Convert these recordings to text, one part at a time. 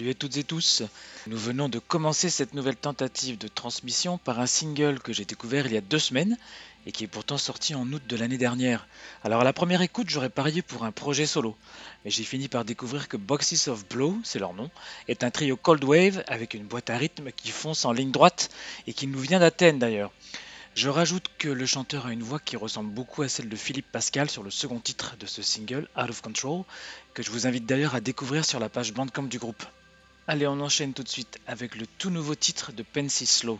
Salut à toutes et tous. Nous venons de commencer cette nouvelle tentative de transmission par un single que j'ai découvert il y a deux semaines et qui est pourtant sorti en août de l'année dernière. Alors à la première écoute, j'aurais parié pour un projet solo, mais j'ai fini par découvrir que Boxes of Blow, c'est leur nom, est un trio cold wave avec une boîte à rythme qui fonce en ligne droite et qui nous vient d'Athènes d'ailleurs. Je rajoute que le chanteur a une voix qui ressemble beaucoup à celle de Philippe Pascal sur le second titre de ce single, Out of Control, que je vous invite d'ailleurs à découvrir sur la page Bandcamp du groupe. Allez, on enchaîne tout de suite avec le tout nouveau titre de Pensy Slow.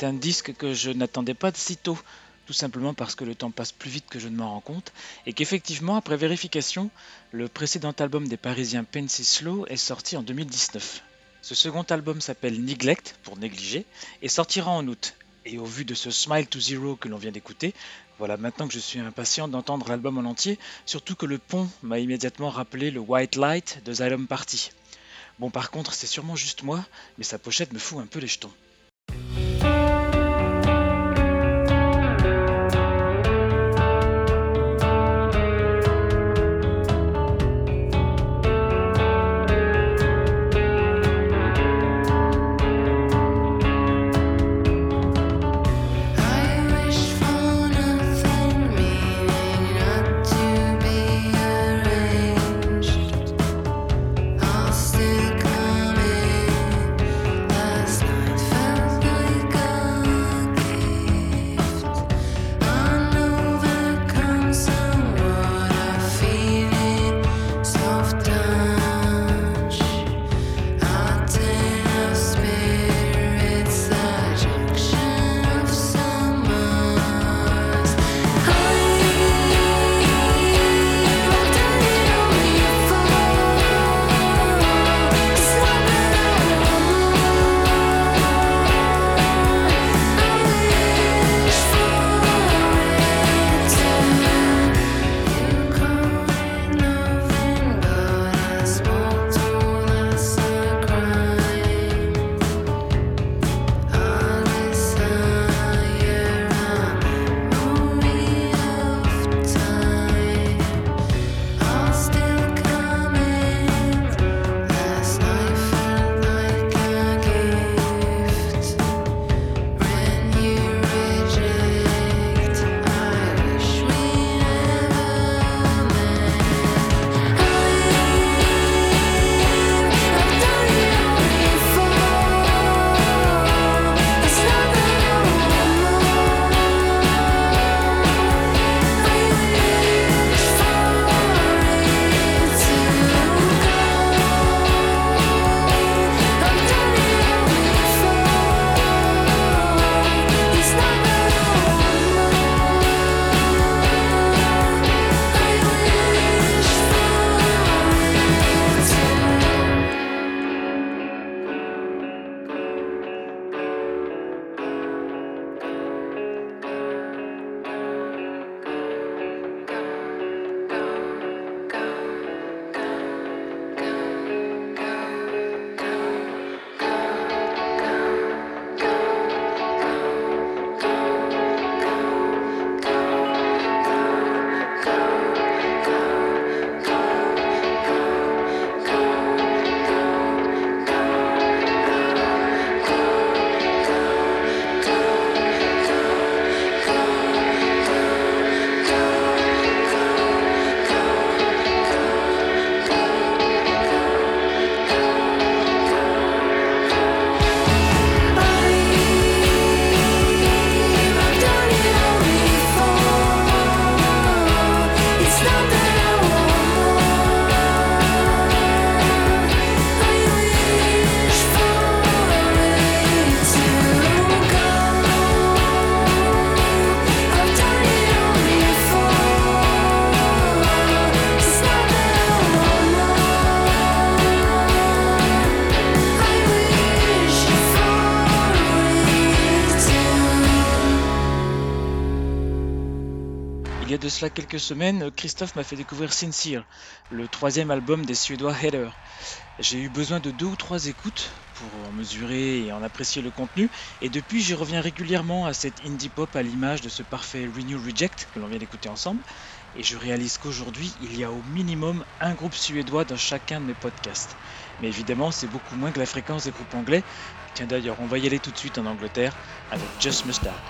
C'est un disque que je n'attendais pas de sitôt. tout simplement parce que le temps passe plus vite que je ne m'en rends compte, et qu'effectivement, après vérification, le précédent album des Parisiens Pensy Slow est sorti en 2019. Ce second album s'appelle Neglect, pour négliger, et sortira en août. Et au vu de ce Smile to Zero que l'on vient d'écouter, voilà maintenant que je suis impatient d'entendre l'album en entier, surtout que le pont m'a immédiatement rappelé le White Light de Xylem Party. Bon par contre c'est sûrement juste moi, mais sa pochette me fout un peu les jetons. Quelques semaines, Christophe m'a fait découvrir Sincere, le troisième album des Suédois Header. J'ai eu besoin de deux ou trois écoutes pour en mesurer et en apprécier le contenu, et depuis j'y reviens régulièrement à cette indie pop à l'image de ce parfait Renew Reject que l'on vient d'écouter ensemble, et je réalise qu'aujourd'hui il y a au minimum un groupe suédois dans chacun de mes podcasts. Mais évidemment c'est beaucoup moins que la fréquence des groupes anglais. Tiens d'ailleurs on va y aller tout de suite en Angleterre avec Just Mustard.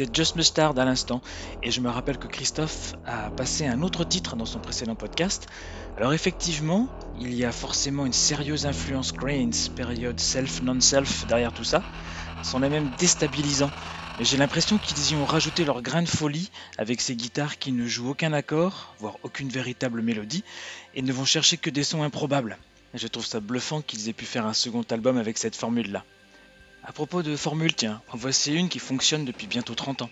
C'était Just Mustard à l'instant, et je me rappelle que Christophe a passé un autre titre dans son précédent podcast. Alors effectivement, il y a forcément une sérieuse influence Grains, période self-non-self derrière tout ça. C'en est même déstabilisant. Mais j'ai l'impression qu'ils y ont rajouté leur grain de folie avec ces guitares qui ne jouent aucun accord, voire aucune véritable mélodie, et ne vont chercher que des sons improbables. Je trouve ça bluffant qu'ils aient pu faire un second album avec cette formule-là. À propos de formule, tiens, en voici une qui fonctionne depuis bientôt 30 ans.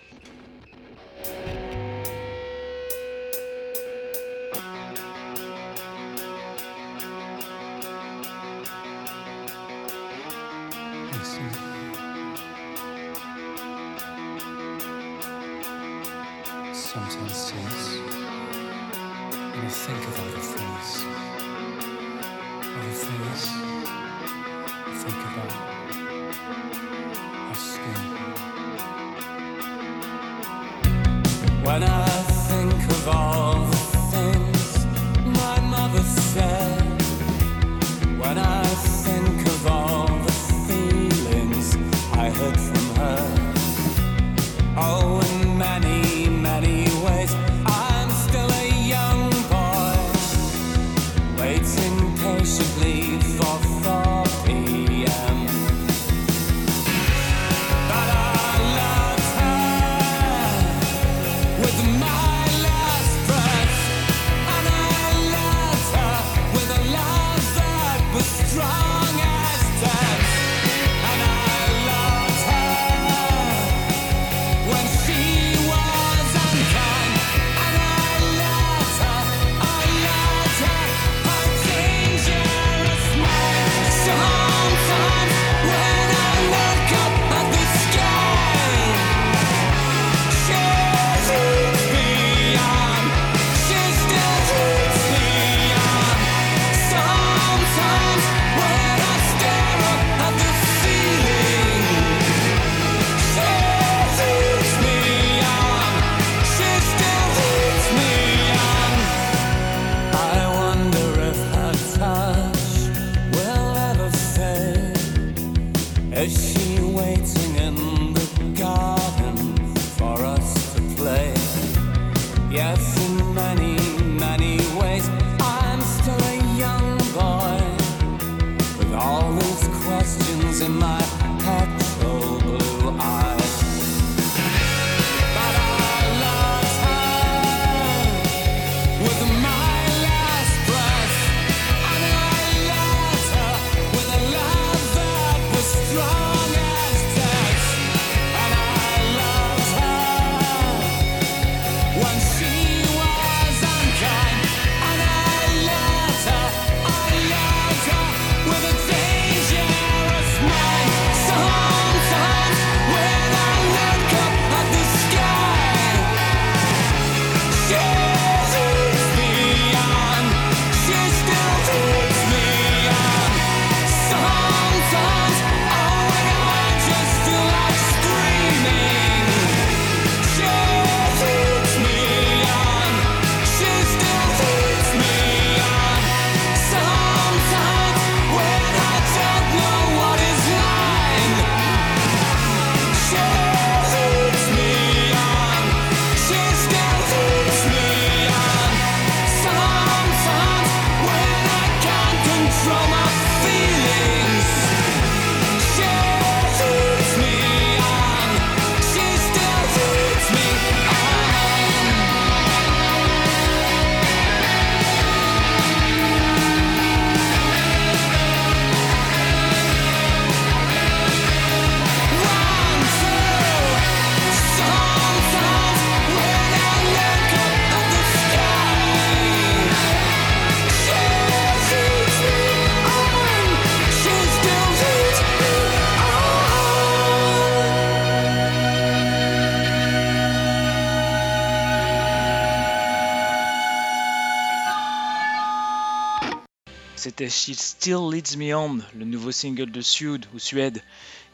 She Still Leads Me On, le nouveau single de Sude ou Suède,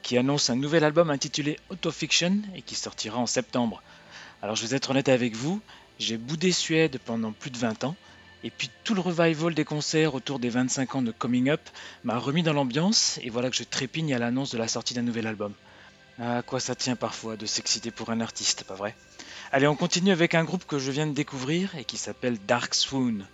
qui annonce un nouvel album intitulé Autofiction et qui sortira en septembre. Alors je vais être honnête avec vous, j'ai boudé Suède pendant plus de 20 ans, et puis tout le revival des concerts autour des 25 ans de Coming Up m'a remis dans l'ambiance, et voilà que je trépigne à l'annonce de la sortie d'un nouvel album. À quoi ça tient parfois de s'exciter pour un artiste, pas vrai? Allez, on continue avec un groupe que je viens de découvrir et qui s'appelle Dark Swoon.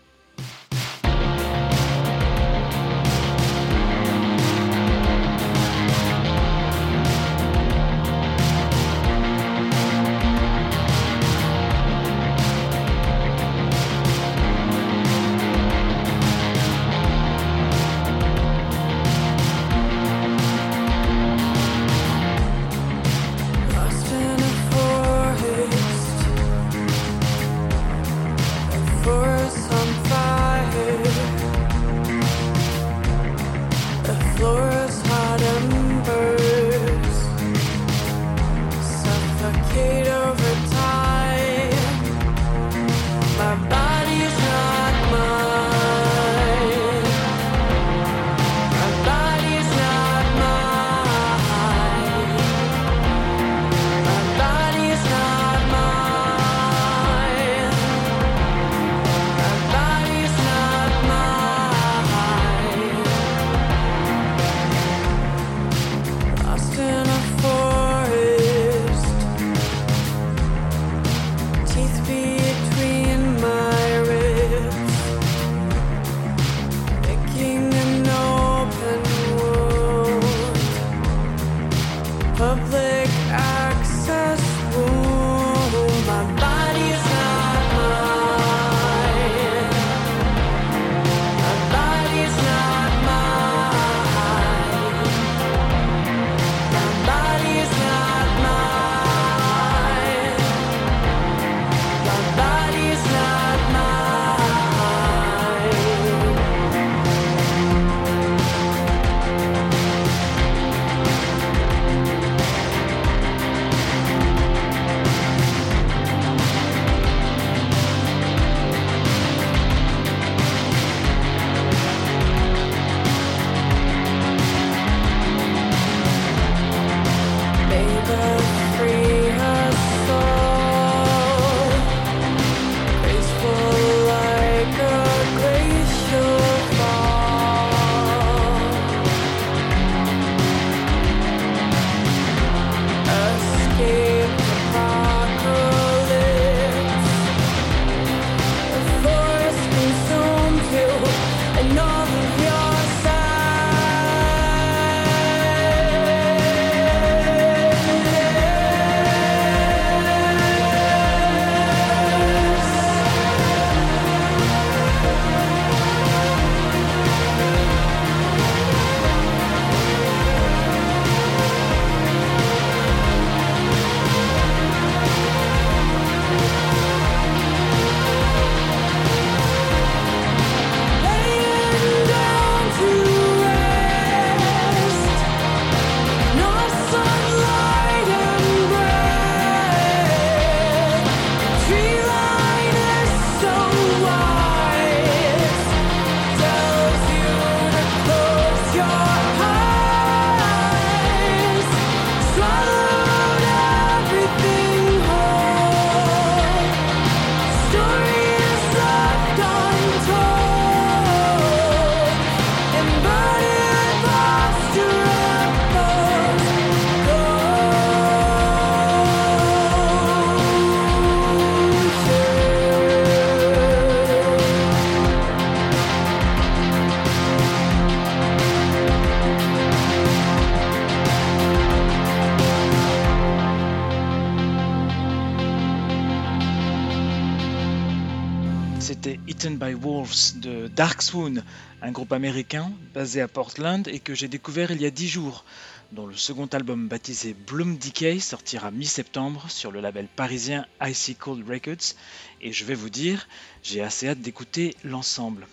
Un groupe américain basé à Portland et que j'ai découvert il y a 10 jours, dont le second album baptisé Bloom Decay sortira mi-septembre sur le label parisien Icy Cold Records et je vais vous dire, j'ai assez hâte d'écouter l'ensemble.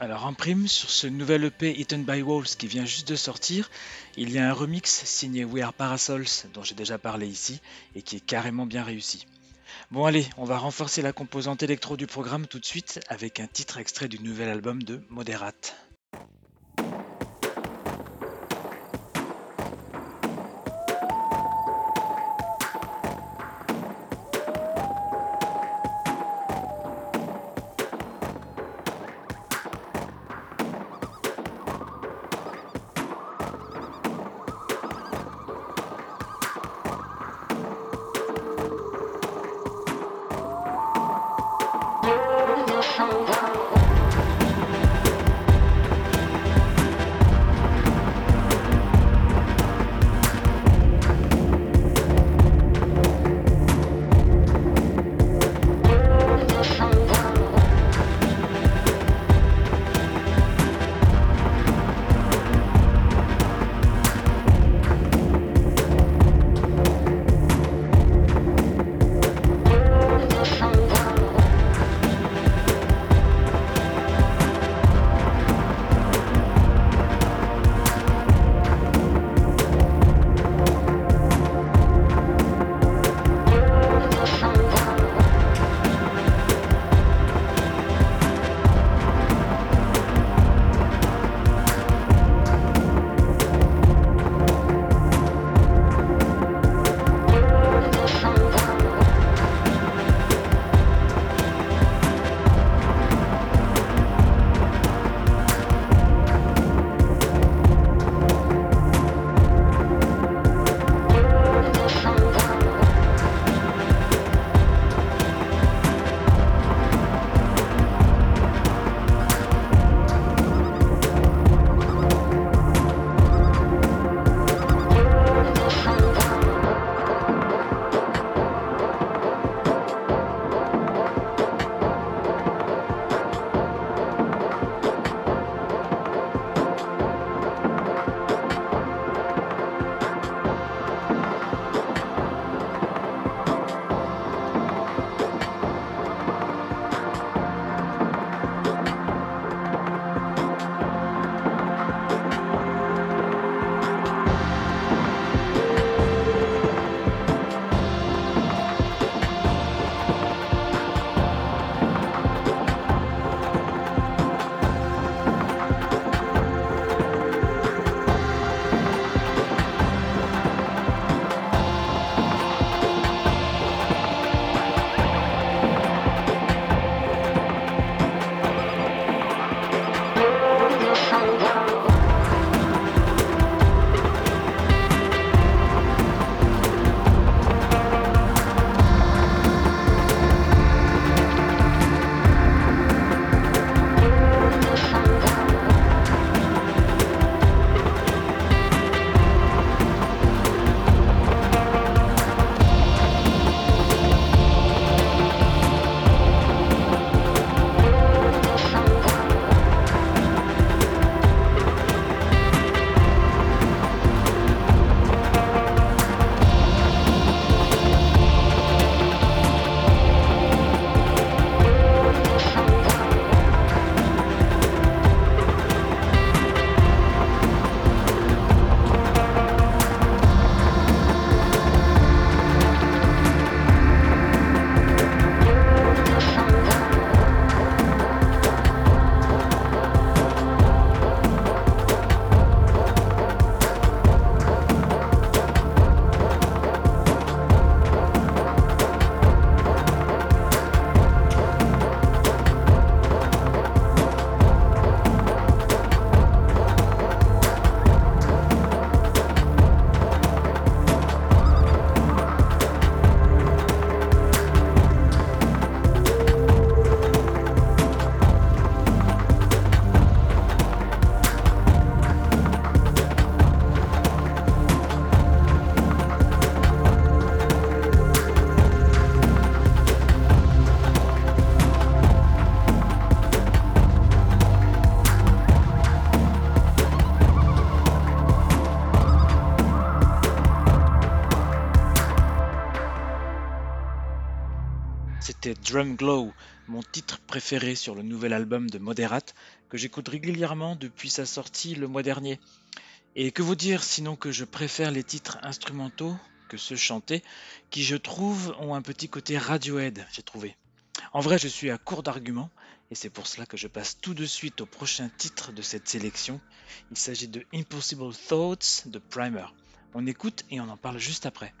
Alors en prime, sur ce nouvel EP Eaten by Wolves qui vient juste de sortir, il y a un remix signé We Are Parasols dont j'ai déjà parlé ici et qui est carrément bien réussi. Bon allez, on va renforcer la composante électro du programme tout de suite avec un titre extrait du nouvel album de Moderate. Drum Glow, mon titre préféré sur le nouvel album de Moderate, que j'écoute régulièrement depuis sa sortie le mois dernier. Et que vous dire sinon que je préfère les titres instrumentaux que ceux chantés, qui je trouve ont un petit côté Radiohead, j'ai trouvé. En vrai, je suis à court d'arguments, et c'est pour cela que je passe tout de suite au prochain titre de cette sélection. Il s'agit de Impossible Thoughts de Primer. On écoute et on en parle juste après.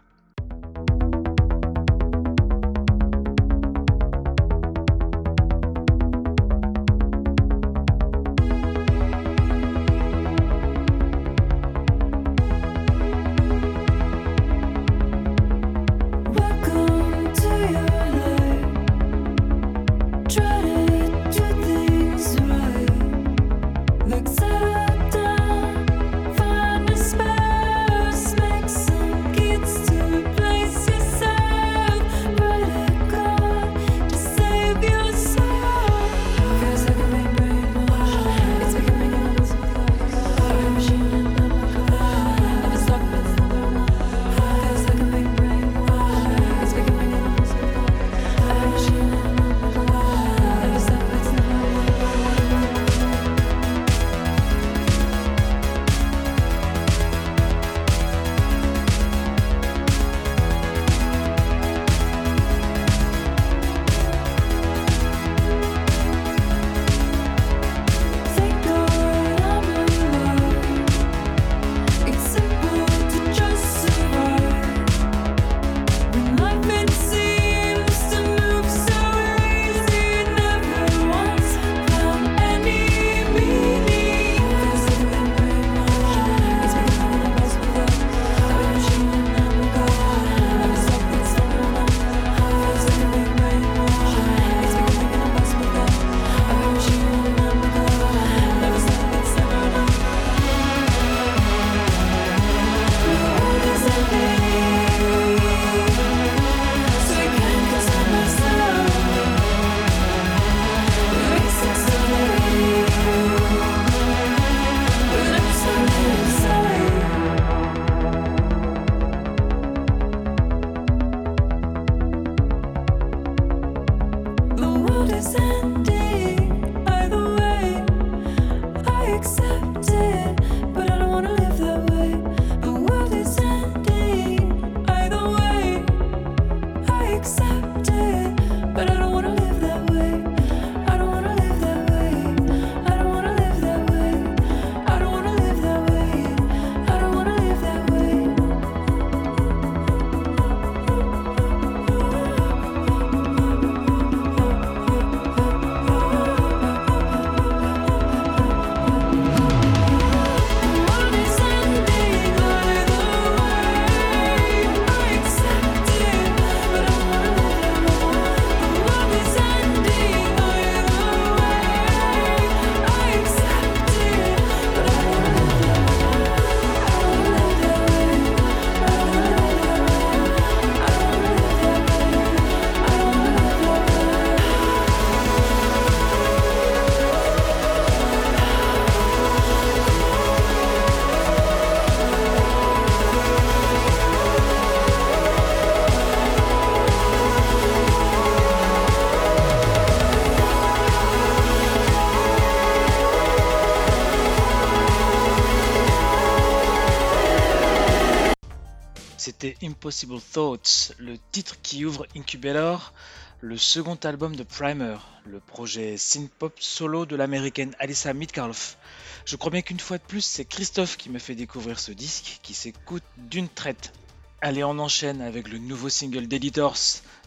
Impossible Thoughts, le titre qui ouvre Incubator, le second album de Primer, le projet synth-pop solo de l'américaine Alyssa Midcalf. Je crois bien qu'une fois de plus, c'est Christophe qui m'a fait découvrir ce disque qui s'écoute d'une traite. Allez, on enchaîne avec le nouveau single d'Editors,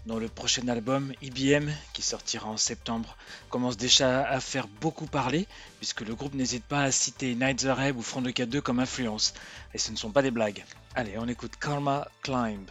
dont le prochain album, IBM, qui sortira en septembre, commence déjà à faire beaucoup parler, puisque le groupe n'hésite pas à citer Night the Reb ou Front de K2 comme influence. Et ce ne sont pas des blagues. Allez, on écoute Karma Climb.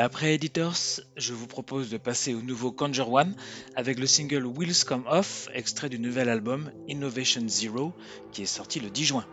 Après Editors, je vous propose de passer au nouveau Conjure One avec le single Wheels Come Off, extrait du nouvel album Innovation Zero qui est sorti le 10 juin.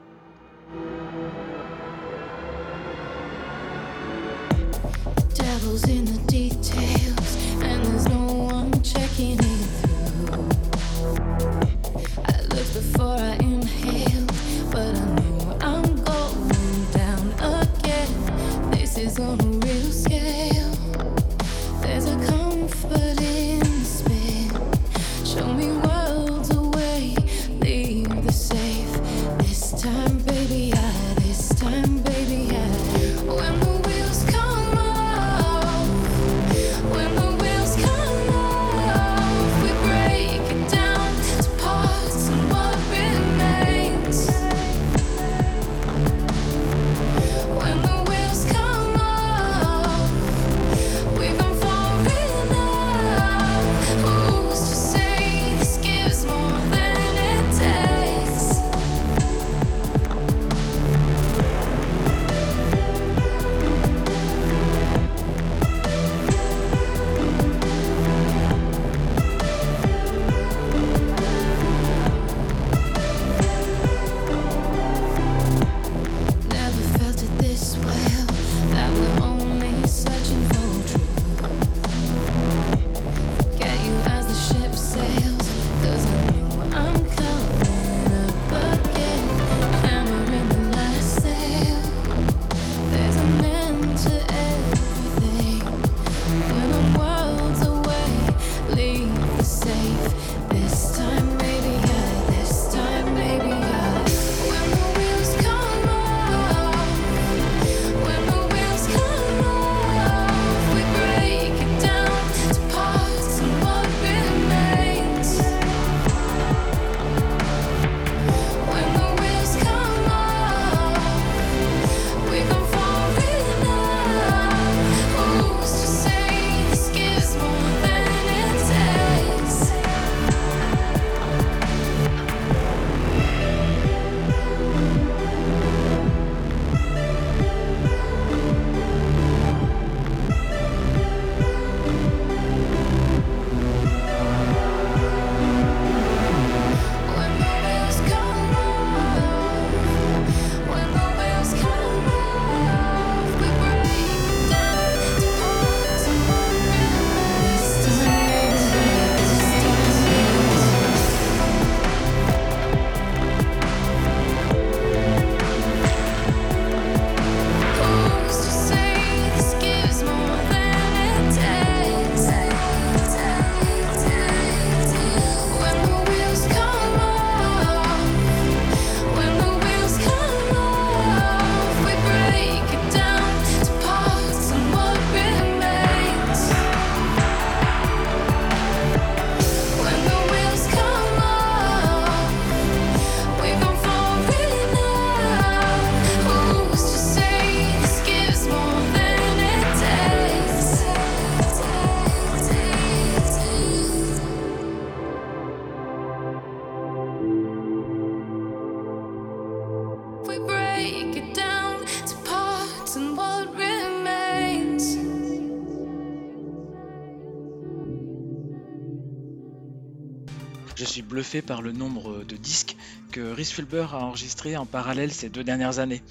Bluffé par le nombre de disques que Rhys Fulber a enregistrés en parallèle ces deux dernières années.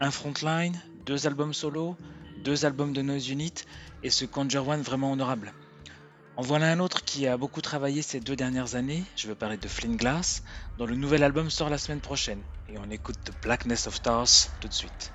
Un frontline, deux albums solo, deux albums de Noise Unit et ce Conjure One vraiment honorable. En voilà un autre qui a beaucoup travaillé ces deux dernières années, je veux parler de Flint Glass, dont le nouvel album sort la semaine prochaine. Et on écoute The Blackness of Stars tout de suite.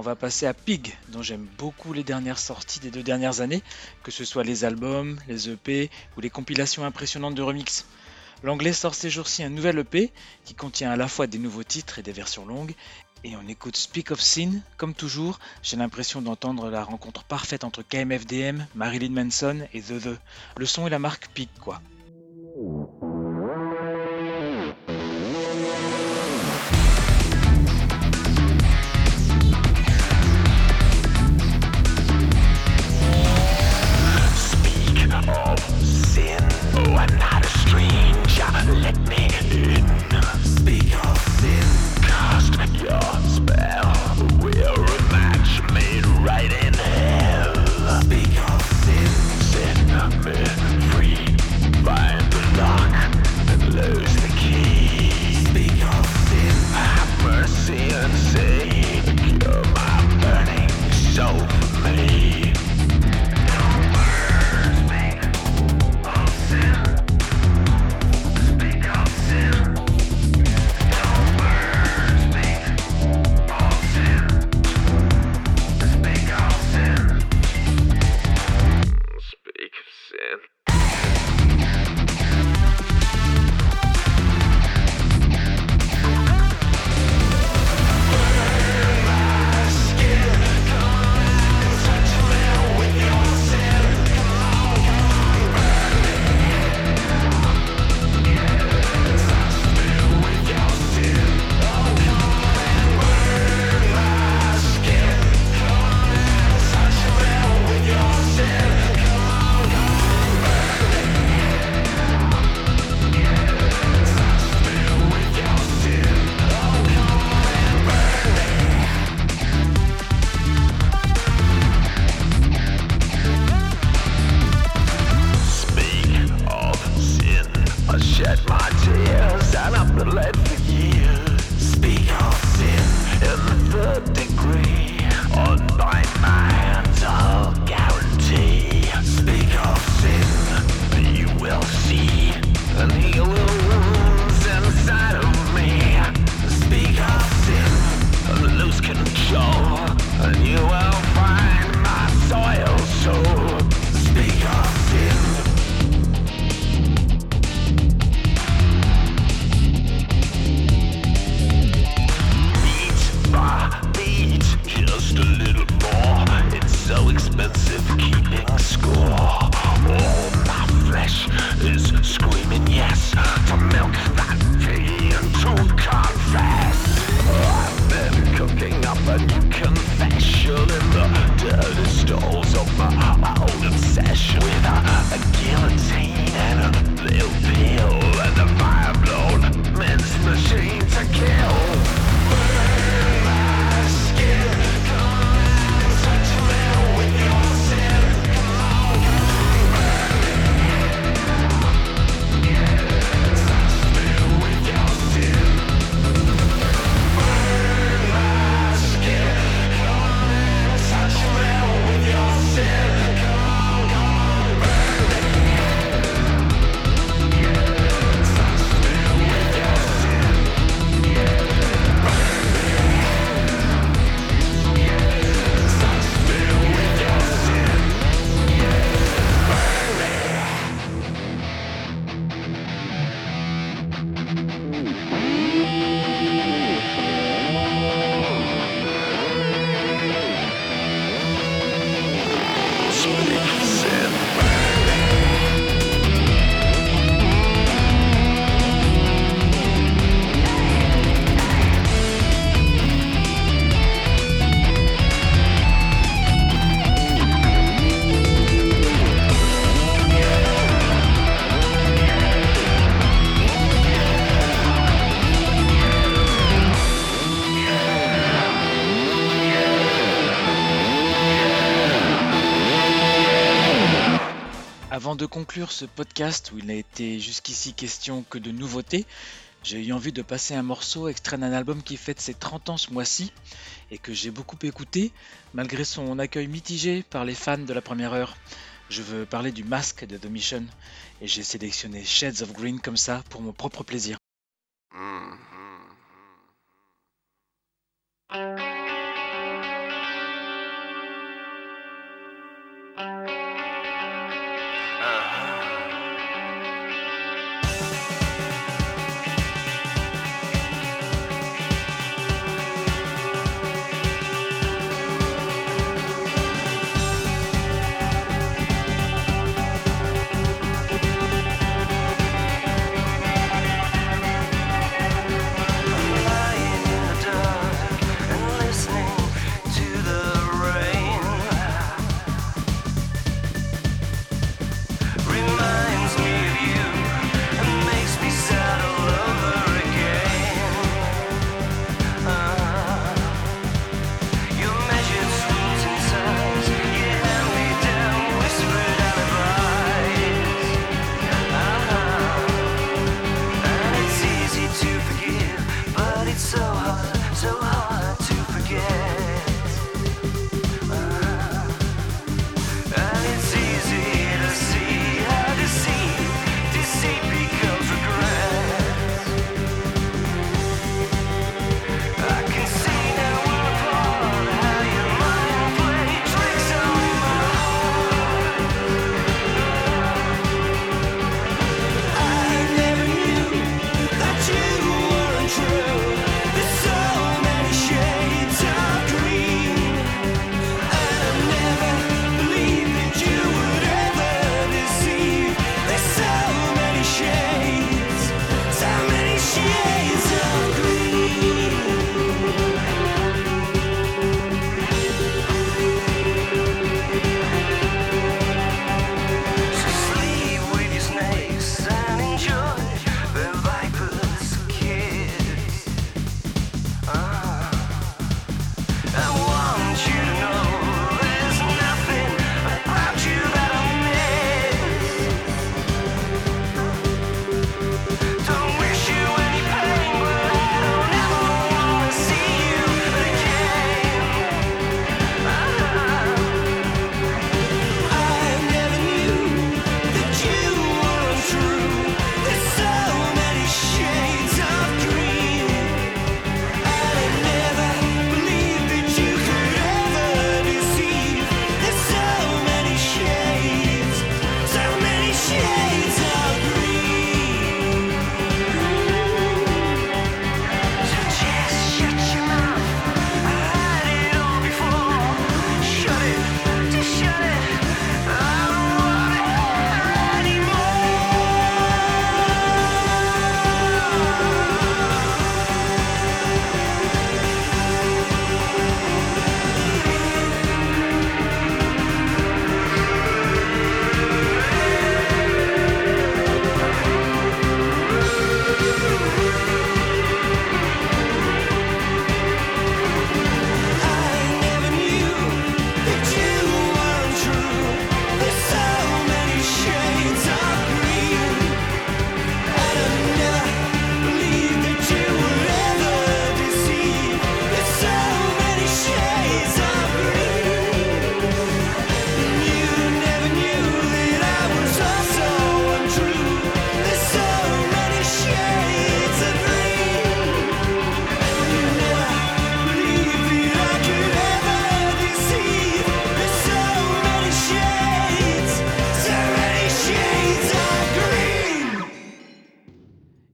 On va passer à Pig, dont j'aime beaucoup les dernières sorties des deux dernières années, que ce soit les albums, les EP ou les compilations impressionnantes de remix. L'anglais sort ces jours-ci un nouvel EP qui contient à la fois des nouveaux titres et des versions longues. Et on écoute Speak of Sin, comme toujours, j'ai l'impression d'entendre la rencontre parfaite entre KMFDM, Marilyn Manson et The The. Le son et la marque Pig quoi. Oh, I'm not a stranger. Let me in. Speak. Cast your spell. We're a match made right in hell. Speak conclure ce podcast où il n'a été jusqu'ici question que de nouveautés, j'ai eu envie de passer un morceau extrait d'un album qui fête ses 30 ans ce mois-ci et que j'ai beaucoup écouté malgré son accueil mitigé par les fans de la première heure. Je veux parler du masque de The et j'ai sélectionné Shades of Green comme ça pour mon propre plaisir.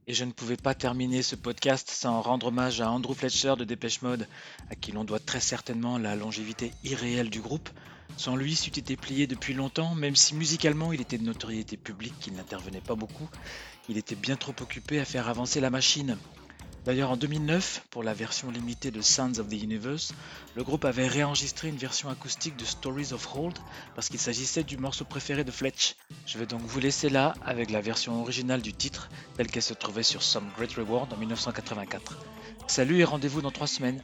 Et je ne pouvais pas terminer ce podcast sans rendre hommage à Andrew Fletcher de Dépêche Mode, à qui l'on doit très certainement la longévité irréelle du groupe. Sans lui, c'eût été plié depuis longtemps, même si musicalement il était de notoriété publique qu'il n'intervenait pas beaucoup. Il était bien trop occupé à faire avancer la machine. D'ailleurs, en 2009, pour la version limitée de Sounds of the Universe, le groupe avait réenregistré une version acoustique de Stories of Hold parce qu'il s'agissait du morceau préféré de Fletch. Je vais donc vous laisser là avec la version originale du titre, telle qu'elle se trouvait sur Some Great Reward en 1984. Salut et rendez-vous dans trois semaines.